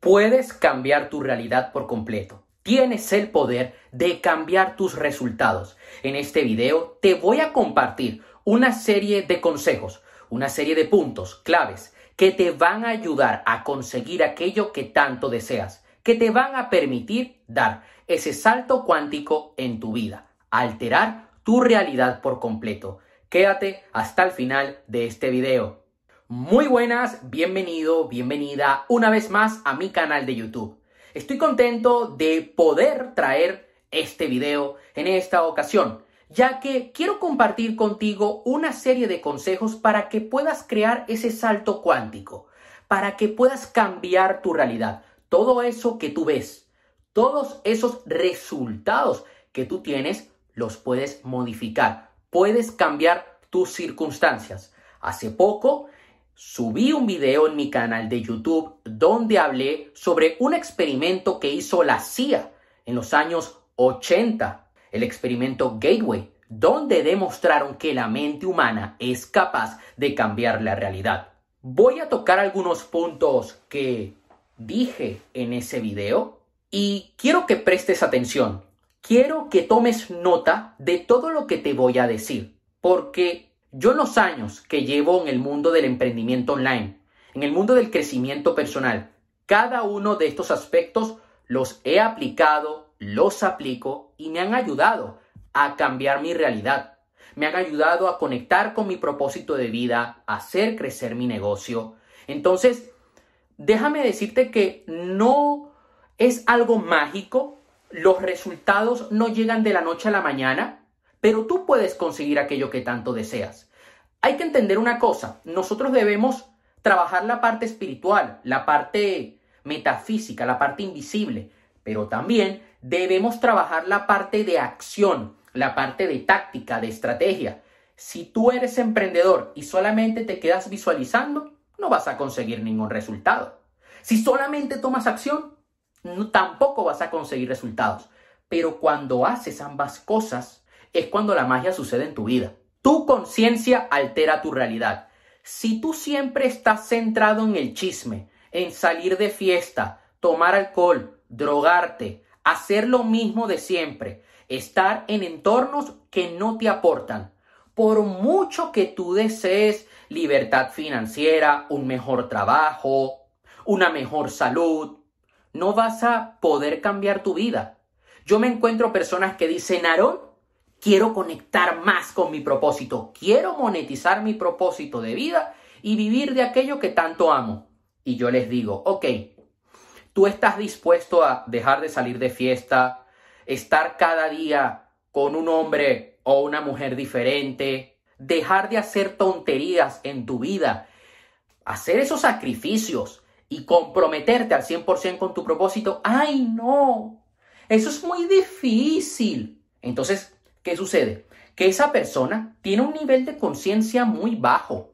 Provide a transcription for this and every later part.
Puedes cambiar tu realidad por completo. Tienes el poder de cambiar tus resultados. En este video te voy a compartir una serie de consejos, una serie de puntos claves que te van a ayudar a conseguir aquello que tanto deseas, que te van a permitir dar ese salto cuántico en tu vida, alterar tu realidad por completo. Quédate hasta el final de este video. Muy buenas, bienvenido, bienvenida una vez más a mi canal de YouTube. Estoy contento de poder traer este video en esta ocasión, ya que quiero compartir contigo una serie de consejos para que puedas crear ese salto cuántico, para que puedas cambiar tu realidad, todo eso que tú ves, todos esos resultados que tú tienes, los puedes modificar, puedes cambiar tus circunstancias. Hace poco subí un video en mi canal de YouTube donde hablé sobre un experimento que hizo la CIA en los años 80, el experimento Gateway, donde demostraron que la mente humana es capaz de cambiar la realidad. Voy a tocar algunos puntos que dije en ese video y quiero que prestes atención. Quiero que tomes nota de todo lo que te voy a decir, porque yo los años que llevo en el mundo del emprendimiento online, en el mundo del crecimiento personal, cada uno de estos aspectos los he aplicado, los aplico y me han ayudado a cambiar mi realidad. Me han ayudado a conectar con mi propósito de vida, a hacer crecer mi negocio. Entonces, déjame decirte que no es algo mágico, los resultados no llegan de la noche a la mañana, pero tú puedes conseguir aquello que tanto deseas. Hay que entender una cosa, nosotros debemos trabajar la parte espiritual, la parte metafísica, la parte invisible, pero también debemos trabajar la parte de acción, la parte de táctica, de estrategia. Si tú eres emprendedor y solamente te quedas visualizando, no vas a conseguir ningún resultado. Si solamente tomas acción, tampoco vas a conseguir resultados. Pero cuando haces ambas cosas, es cuando la magia sucede en tu vida. Tu conciencia altera tu realidad. Si tú siempre estás centrado en el chisme, en salir de fiesta, tomar alcohol, drogarte, hacer lo mismo de siempre, estar en entornos que no te aportan, por mucho que tú desees libertad financiera, un mejor trabajo, una mejor salud, no vas a poder cambiar tu vida. Yo me encuentro personas que dicen, Aarón, quiero conectar más con mi propósito, quiero monetizar mi propósito de vida y vivir de aquello que tanto amo. Y yo les digo, ok, tú estás dispuesto a dejar de salir de fiesta, estar cada día con un hombre o una mujer diferente, dejar de hacer tonterías en tu vida, hacer esos sacrificios y comprometerte al 100% con tu propósito. ¡Ay, no! Eso es muy difícil. Entonces, ¿Qué sucede? Que esa persona tiene un nivel de conciencia muy bajo.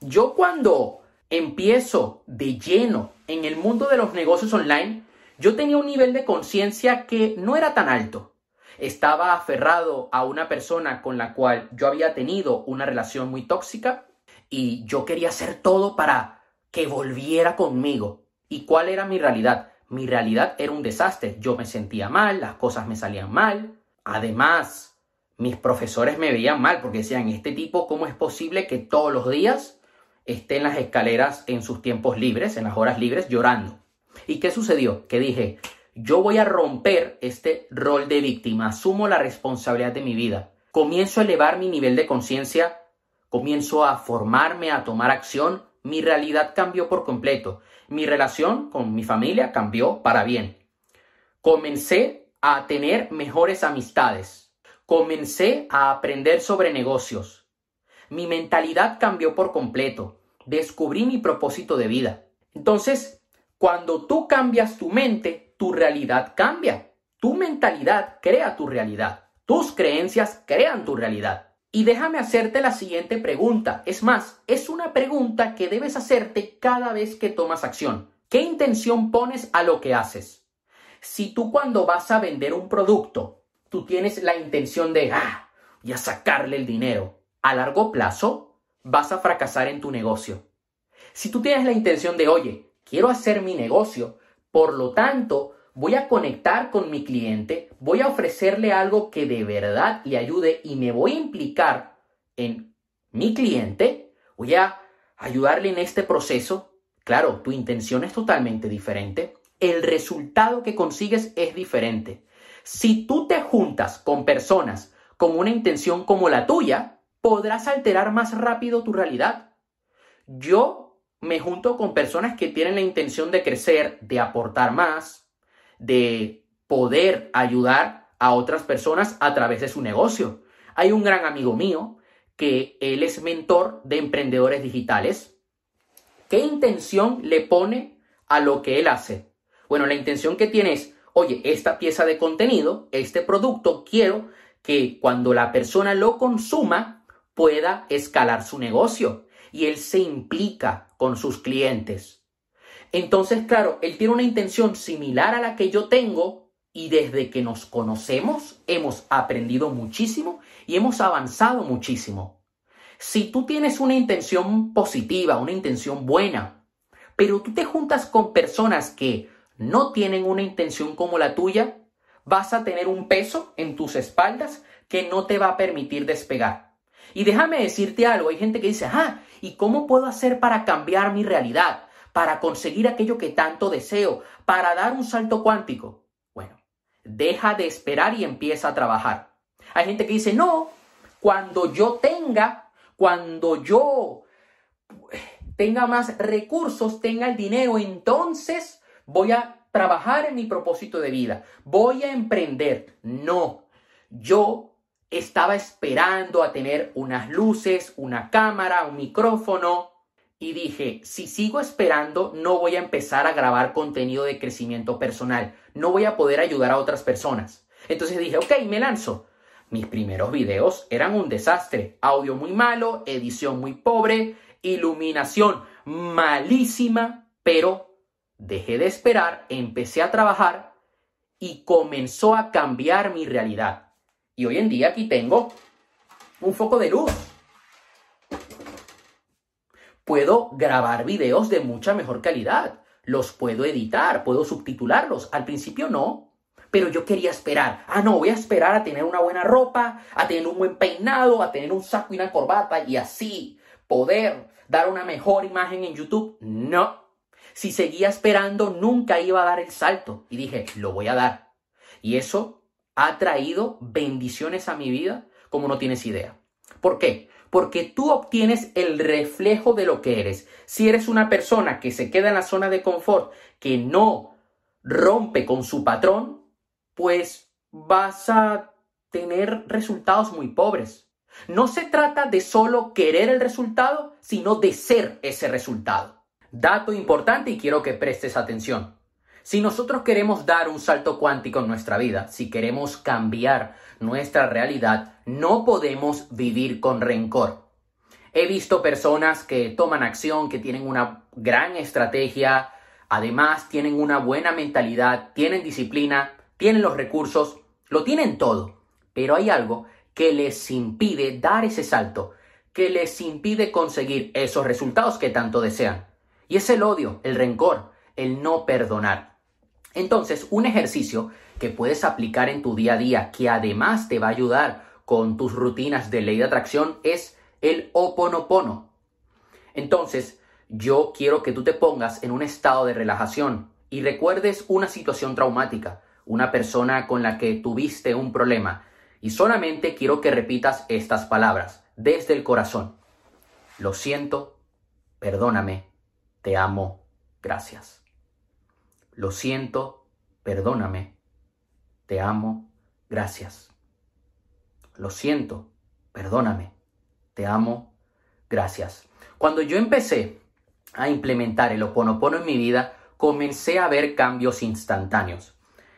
Yo cuando empiezo de lleno en el mundo de los negocios online, yo tenía un nivel de conciencia que no era tan alto. Estaba aferrado a una persona con la cual yo había tenido una relación muy tóxica y yo quería hacer todo para que volviera conmigo. ¿Y cuál era mi realidad? Mi realidad era un desastre. Yo me sentía mal, las cosas me salían mal. Además, mis profesores me veían mal porque decían, este tipo, ¿cómo es posible que todos los días esté en las escaleras en sus tiempos libres, en las horas libres, llorando? ¿Y qué sucedió? Que dije, yo voy a romper este rol de víctima, asumo la responsabilidad de mi vida, comienzo a elevar mi nivel de conciencia, comienzo a formarme, a tomar acción, mi realidad cambió por completo, mi relación con mi familia cambió para bien. Comencé a tener mejores amistades, Comencé a aprender sobre negocios. Mi mentalidad cambió por completo. Descubrí mi propósito de vida. Entonces, cuando tú cambias tu mente, tu realidad cambia. Tu mentalidad crea tu realidad. Tus creencias crean tu realidad. Y déjame hacerte la siguiente pregunta. Es más, es una pregunta que debes hacerte cada vez que tomas acción. ¿Qué intención pones a lo que haces? Si tú cuando vas a vender un producto tú tienes la intención de, ah, y a sacarle el dinero, a largo plazo vas a fracasar en tu negocio. Si tú tienes la intención de, oye, quiero hacer mi negocio, Por lo tanto, voy a conectar con mi cliente, voy a ofrecerle algo que de verdad le ayude y me voy a implicar en mi cliente, voy a ayudarle en este proceso. Claro, tu intención es totalmente diferente. El resultado que consigues es diferente. Si tú te juntas con personas con una intención como la tuya, podrás alterar más rápido tu realidad. Yo me junto con personas que tienen la intención de crecer, de aportar más, de poder ayudar a otras personas a través de su negocio. Hay un gran amigo mío que él es mentor de emprendedores digitales. ¿Qué intención le pone a lo que él hace? Bueno, la intención que tiene es, oye, esta pieza de contenido, este producto, quiero que cuando la persona lo consuma pueda escalar su negocio y él se implica con sus clientes. Entonces, claro, él tiene una intención similar a la que yo tengo y desde que nos conocemos hemos aprendido muchísimo y hemos avanzado muchísimo. Si tú tienes una intención positiva, una intención buena, pero tú te juntas con personas que no tienen una intención como la tuya, vas a tener un peso en tus espaldas que no te va a permitir despegar. Y déjame decirte algo, hay gente que dice, ah, ¿y cómo puedo hacer para cambiar mi realidad? Para conseguir aquello que tanto deseo, para dar un salto cuántico. Bueno, deja de esperar y empieza a trabajar. Hay gente que dice, no, cuando yo tenga, cuando yo tenga más recursos, tenga el dinero, entonces voy a trabajar en mi propósito de vida, voy a emprender. No, yo estaba esperando a tener unas luces, una cámara, un micrófono y dije, si sigo esperando, no voy a empezar a grabar contenido de crecimiento personal, no voy a poder ayudar a otras personas. Entonces dije, ok, me lanzo. Mis primeros videos eran un desastre, audio muy malo, edición muy pobre, iluminación malísima, pero Dejé de esperar, empecé a trabajar y comenzó a cambiar mi realidad. Y hoy en día aquí tengo un foco de luz. Puedo grabar videos de mucha mejor calidad. Los puedo editar, puedo subtitularlos. Al principio no, pero yo quería esperar. Ah, no, voy a esperar a tener una buena ropa, a tener un buen peinado, a tener un saco y una corbata y así poder dar una mejor imagen en YouTube. No, si seguía esperando, nunca iba a dar el salto. Y dije, lo voy a dar. Y eso ha traído bendiciones a mi vida como no tienes idea. ¿Por qué? Porque tú obtienes el reflejo de lo que eres. Si eres una persona que se queda en la zona de confort, que no rompe con su patrón, pues vas a tener resultados muy pobres. No se trata de solo querer el resultado, sino de ser ese resultado. Dato importante y quiero que prestes atención. Si nosotros queremos dar un salto cuántico en nuestra vida, si queremos cambiar nuestra realidad, no podemos vivir con rencor. He visto personas que toman acción, que tienen una gran estrategia, además tienen una buena mentalidad, tienen disciplina, tienen los recursos, lo tienen todo, pero hay algo que les impide dar ese salto, que les impide conseguir esos resultados que tanto desean. Y es el odio, el rencor, el no perdonar. Entonces, un ejercicio que puedes aplicar en tu día a día, que además te va a ayudar con tus rutinas de ley de atracción, es el oponopono. Entonces, yo quiero que tú te pongas en un estado de relajación y recuerdes una situación traumática, una persona con la que tuviste un problema. Y solamente quiero que repitas estas palabras desde el corazón. Lo siento, perdóname, te amo, gracias. Lo siento, perdóname, te amo, gracias. Lo siento, perdóname, te amo, gracias. Cuando yo empecé a implementar el oponopono en mi vida, comencé a ver cambios instantáneos.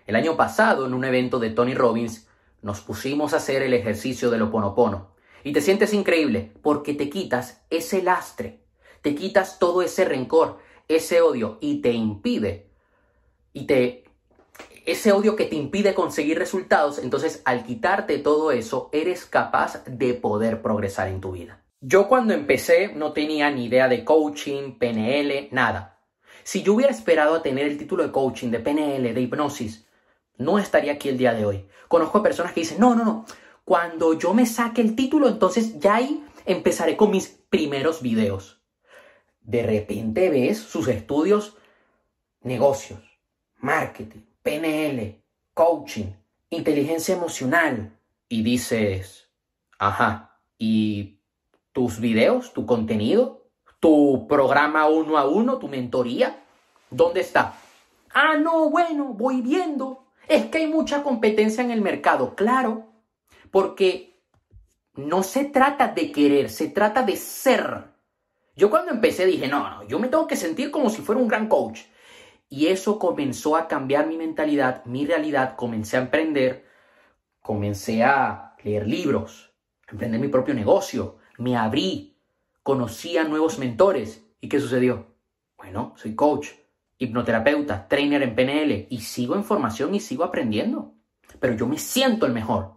El año pasado, en un evento de Tony Robbins, nos pusimos a hacer el ejercicio del oponopono. Y te sientes increíble porque te quitas ese lastre te quitas todo ese rencor, ese odio y te impide, y te, ese odio que te impide conseguir resultados, entonces al quitarte todo eso, eres capaz de poder progresar en tu vida. Yo cuando empecé no tenía ni idea de coaching, PNL, nada. Si yo hubiera esperado a tener el título de coaching, de PNL, de hipnosis, no estaría aquí el día de hoy. Conozco a personas que dicen, no, no, no, cuando yo me saque el título, entonces ya ahí empezaré con mis primeros videos. De repente ves sus estudios, negocios, marketing, PNL, coaching, inteligencia emocional, y dices, ajá, ¿y tus videos, tu contenido, tu programa uno a uno, tu mentoría? ¿Dónde está? Ah, no, bueno, voy viendo. Es que hay mucha competencia en el mercado, claro, porque no se trata de querer, se trata de ser. Yo cuando empecé dije, no, no, yo me tengo que sentir como si fuera un gran coach. Y eso comenzó a cambiar mi mentalidad, mi realidad, comencé a emprender, comencé a leer libros, emprender mi propio negocio, me abrí, conocí a nuevos mentores. ¿Y qué sucedió? Bueno, soy coach, hipnoterapeuta, trainer en PNL y sigo en formación y sigo aprendiendo. Pero yo me siento el mejor.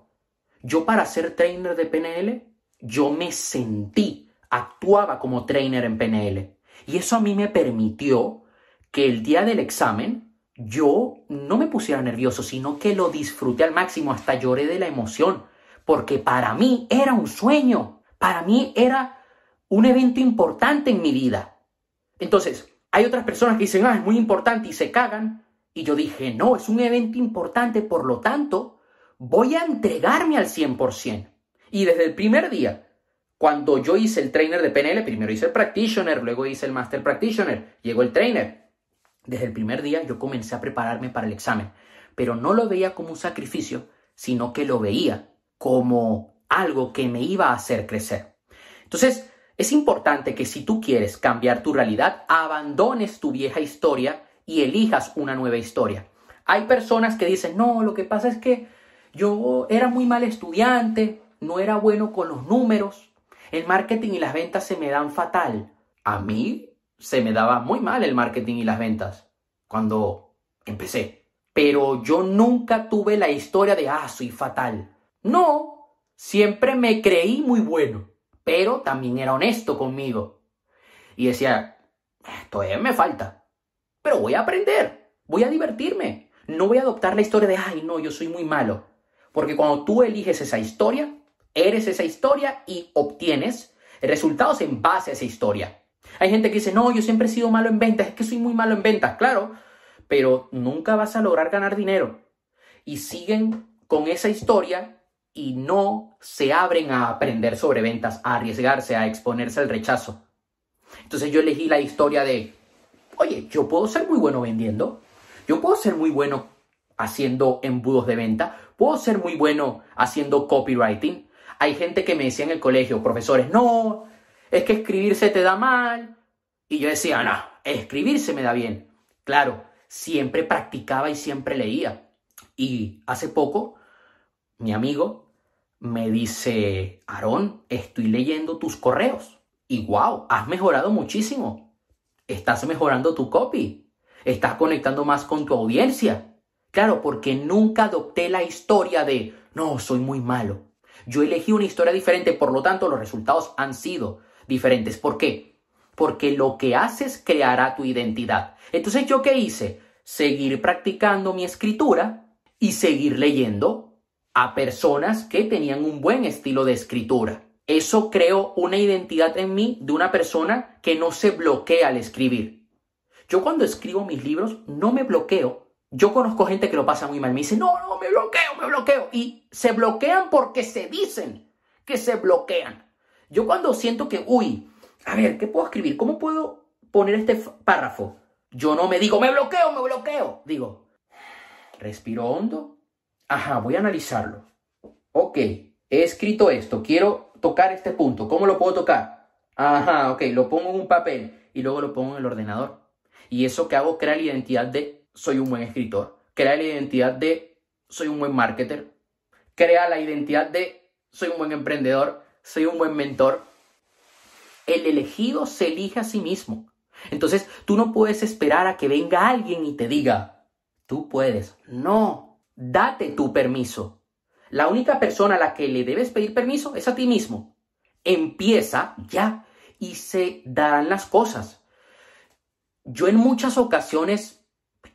Yo para ser trainer de PNL, yo me sentí, actuaba como trainer en PNL. Y eso a mí me permitió que el día del examen yo no me pusiera nervioso, sino que lo disfruté al máximo, hasta lloré de la emoción, porque para mí era un sueño, para mí era un evento importante en mi vida. Entonces, hay otras personas que dicen, ah, es muy importante y se cagan. Y yo dije, no, es un evento importante, por lo tanto, voy a entregarme al 100%. Y desde el primer día, cuando yo hice el trainer de PNL, primero hice el practitioner, luego hice el master practitioner, llegó el trainer. Desde el primer día yo comencé a prepararme para el examen, pero no lo veía como un sacrificio, sino que lo veía como algo que me iba a hacer crecer. Entonces, es importante que si tú quieres cambiar tu realidad, abandones tu vieja historia y elijas una nueva historia. Hay personas que dicen, no, lo que pasa es que yo era muy mal estudiante, no era bueno con los números, el marketing y las ventas se me dan fatal. A mí se me daba muy mal el marketing y las ventas cuando empecé. Pero yo nunca tuve la historia de, ah, soy fatal. No, siempre me creí muy bueno pero también era honesto conmigo. Y decía, todavía me falta, pero voy a aprender, voy a divertirme. No voy a adoptar la historia de, ay, no, yo soy muy malo. Porque cuando tú eliges esa historia, eres esa historia y obtienes resultados en base a esa historia. Hay gente que dice, no, yo siempre he sido malo en ventas, es que soy muy malo en ventas, claro, pero nunca vas a lograr ganar dinero. Y siguen con esa historia y no se abren a aprender sobre ventas, a arriesgarse, a exponerse al rechazo. Entonces yo elegí la historia de, oye, yo puedo ser muy bueno vendiendo, yo puedo ser muy bueno haciendo embudos de venta, puedo ser muy bueno haciendo copywriting. Hay gente que me decía en el colegio, profesores, no, es que escribirse te da mal. Y yo decía, no, escribirse me da bien. Claro, siempre practicaba y siempre leía. Y hace poco, mi amigo me dice, Aarón, estoy leyendo tus correos y wow, has mejorado muchísimo. Estás mejorando tu copy. Estás conectando más con tu audiencia. Claro, porque nunca adopté la historia de, no, soy muy malo. Yo elegí una historia diferente, por lo tanto los resultados han sido diferentes. ¿Por qué? Porque lo que haces creará tu identidad. Entonces, ¿yo qué hice? Seguir practicando mi escritura y seguir leyendo a personas que tenían un buen estilo de escritura. Eso creó una identidad en mí de una persona que no se bloquea al escribir. Yo cuando escribo mis libros no me bloqueo. Yo conozco gente que lo pasa muy mal. Me dice, no, no, me bloqueo, me bloqueo. Y se bloquean porque se dicen que se bloquean. Yo cuando siento que, uy, a ver, ¿qué puedo escribir? ¿Cómo puedo poner este párrafo? Yo no me digo, me bloqueo, me bloqueo. Digo, respiro hondo, Ajá, voy a analizarlo. Ok, he escrito esto, quiero tocar este punto. ¿Cómo lo puedo tocar? Ajá, ok, lo pongo en un papel y luego lo pongo en el ordenador. Y eso que hago crea la identidad de soy un buen escritor, crea la identidad de soy un buen marketer, crea la identidad de soy un buen emprendedor, soy un buen mentor. El elegido se elige a sí mismo. Entonces tú no puedes esperar a que venga alguien y te diga, tú puedes. No, Date tu permiso. La única persona a la que le debes pedir permiso es a ti mismo. Empieza ya y se darán las cosas. yo en muchas ocasiones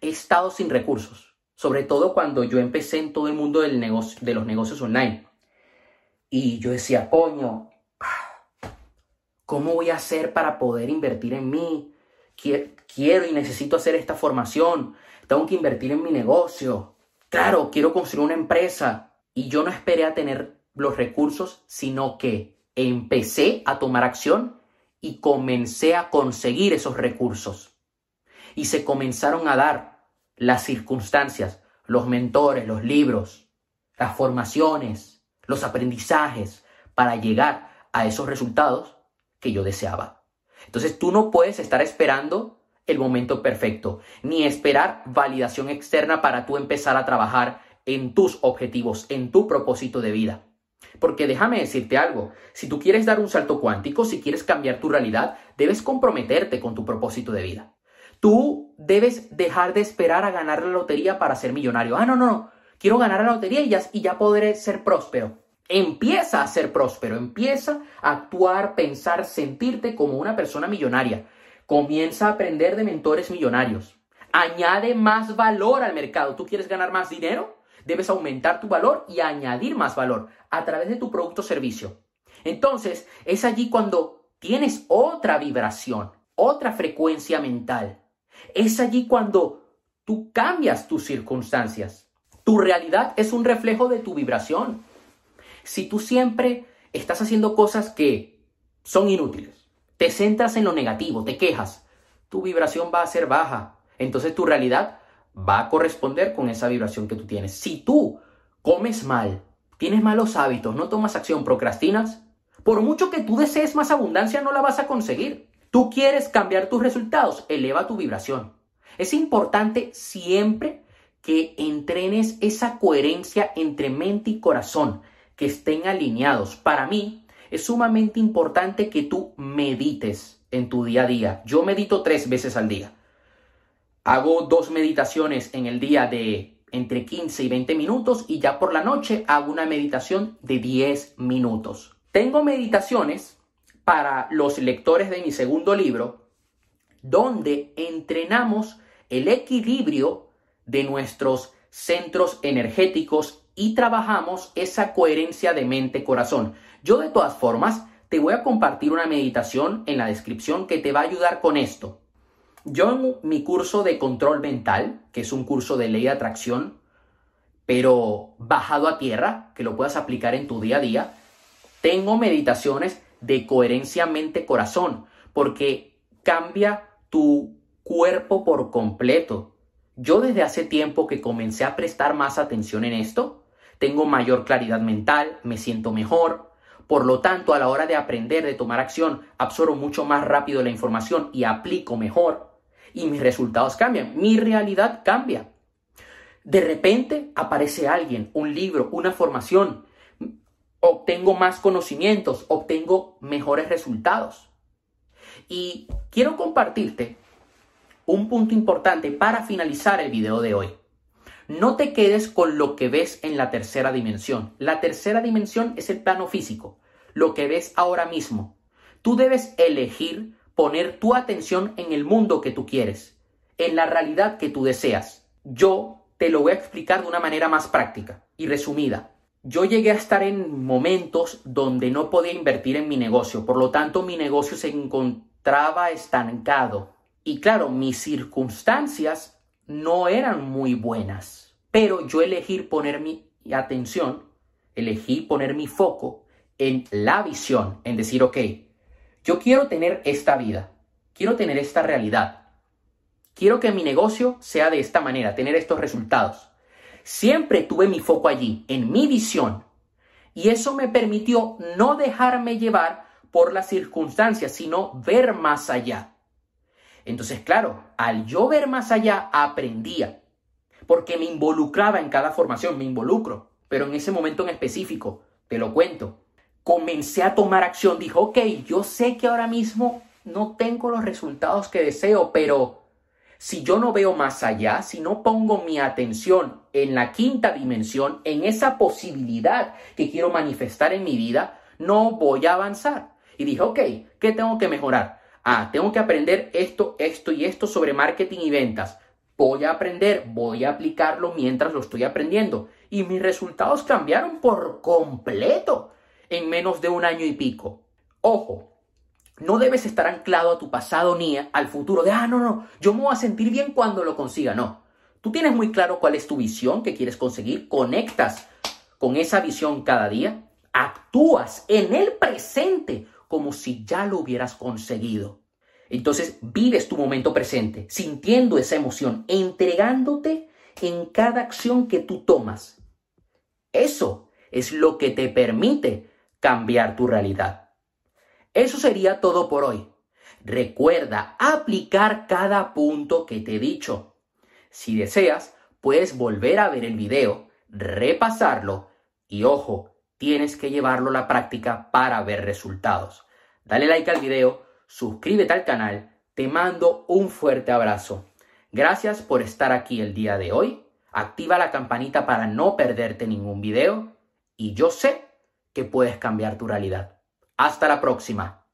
he estado sin recursos, sobre todo cuando yo empecé en todo el mundo del negocio, de los negocios online. Y yo decía, coño, ¿cómo voy a hacer para poder invertir en mí? Quiero y necesito hacer esta formación, tengo que invertir en mi negocio. Claro, quiero construir una empresa. Y yo no esperé a tener los recursos, sino que empecé a tomar acción y comencé a conseguir esos recursos. Y se comenzaron a dar las circunstancias, los mentores, los libros, las formaciones, los aprendizajes para llegar a esos resultados que yo deseaba. Entonces tú no puedes estar esperando el momento perfecto, ni esperar validación externa para tú empezar a trabajar en tus objetivos, en tu propósito de vida. Porque déjame decirte algo, si tú quieres dar un salto cuántico, si quieres cambiar tu realidad, debes comprometerte con tu propósito de vida. Tú debes dejar de esperar a ganar la lotería para ser millonario. Ah, no, no, no. Quiero ganar la lotería y ya, y ya podré ser próspero. Empieza a ser próspero, empieza a actuar, pensar, sentirte como una persona millonaria. Comienza a aprender de mentores millonarios. Añade más valor al mercado. ¿Tú quieres ganar más dinero? Debes aumentar tu valor y añadir más valor a través de tu producto o servicio. Entonces, es allí cuando tienes otra vibración, otra frecuencia mental. Es allí cuando tú cambias tus circunstancias. Tu realidad es un reflejo de tu vibración. Si tú siempre estás haciendo cosas que son inútiles, te centras en lo negativo, te quejas, tu vibración va a ser baja. Entonces tu realidad va a corresponder con esa vibración que tú tienes. Si tú comes mal, tienes malos hábitos, no tomas acción, procrastinas, por mucho que tú desees más abundancia, no la vas a conseguir. Tú quieres cambiar tus resultados, eleva tu vibración. Es importante siempre que entrenes esa coherencia entre mente y corazón, que estén alineados. Para mí es sumamente importante que tú medites en tu día a día. Yo medito tres veces al día. Hago dos meditaciones en el día de entre 15 y 20 minutos y ya por la noche hago una meditación de 10 minutos. Tengo meditaciones para los lectores de mi segundo libro donde entrenamos el equilibrio de nuestros centros energéticos y trabajamos esa coherencia de mente-corazón. Yo de todas formas te voy a compartir una meditación en la descripción que te va a ayudar con esto. Yo en mi curso de control mental, que es un curso de ley de atracción, pero bajado a tierra, que lo puedas aplicar en tu día a día, tengo meditaciones de coherencia mente-corazón, porque cambia tu cuerpo por completo. Yo desde hace tiempo que comencé a prestar más atención en esto, tengo mayor claridad mental, me siento mejor, por lo tanto, a la hora de aprender, de tomar acción, absorbo mucho más rápido la información y aplico mejor y mis resultados cambian, mi realidad cambia. De repente aparece alguien, un libro, una formación, obtengo más conocimientos, obtengo mejores resultados. Y quiero compartirte un punto importante para finalizar el video de hoy. No te quedes con lo que ves en la tercera dimensión. La tercera dimensión es el plano físico, lo que ves ahora mismo. Tú debes elegir poner tu atención en el mundo que tú quieres, en la realidad que tú deseas. Yo te lo voy a explicar de una manera más práctica y resumida. Yo llegué a estar en momentos donde no podía invertir en mi negocio, por lo tanto mi negocio se encontraba estancado. Y claro, mis circunstancias no eran muy buenas, pero yo elegí poner mi atención, elegí poner mi foco en la visión, en decir, ok, yo quiero tener esta vida, quiero tener esta realidad, quiero que mi negocio sea de esta manera, tener estos resultados. Siempre tuve mi foco allí, en mi visión, y eso me permitió no dejarme llevar por las circunstancias, sino ver más allá. Entonces, claro, al yo ver más allá, aprendía, porque me involucraba en cada formación, me involucro, pero en ese momento en específico, te lo cuento, comencé a tomar acción. Dijo, ok, yo sé que ahora mismo no tengo los resultados que deseo, pero si yo no veo más allá, si no pongo mi atención en la quinta dimensión, en esa posibilidad que quiero manifestar en mi vida, no voy a avanzar. Y dije, ok, ¿qué tengo que mejorar? Ah, tengo que aprender esto, esto y esto sobre marketing y ventas. Voy a aprender, voy a aplicarlo mientras lo estoy aprendiendo. Y mis resultados cambiaron por completo en menos de un año y pico. Ojo, no debes estar anclado a tu pasado ni al futuro de, ah, no, no, yo me voy a sentir bien cuando lo consiga. No, tú tienes muy claro cuál es tu visión que quieres conseguir, conectas con esa visión cada día, actúas en el presente como si ya lo hubieras conseguido. Entonces vives tu momento presente, sintiendo esa emoción, entregándote en cada acción que tú tomas. Eso es lo que te permite cambiar tu realidad. Eso sería todo por hoy. Recuerda aplicar cada punto que te he dicho. Si deseas, puedes volver a ver el video, repasarlo y ojo, tienes que llevarlo a la práctica para ver resultados. Dale like al video, suscríbete al canal, te mando un fuerte abrazo. Gracias por estar aquí el día de hoy. Activa la campanita para no perderte ningún video y yo sé que puedes cambiar tu realidad. Hasta la próxima.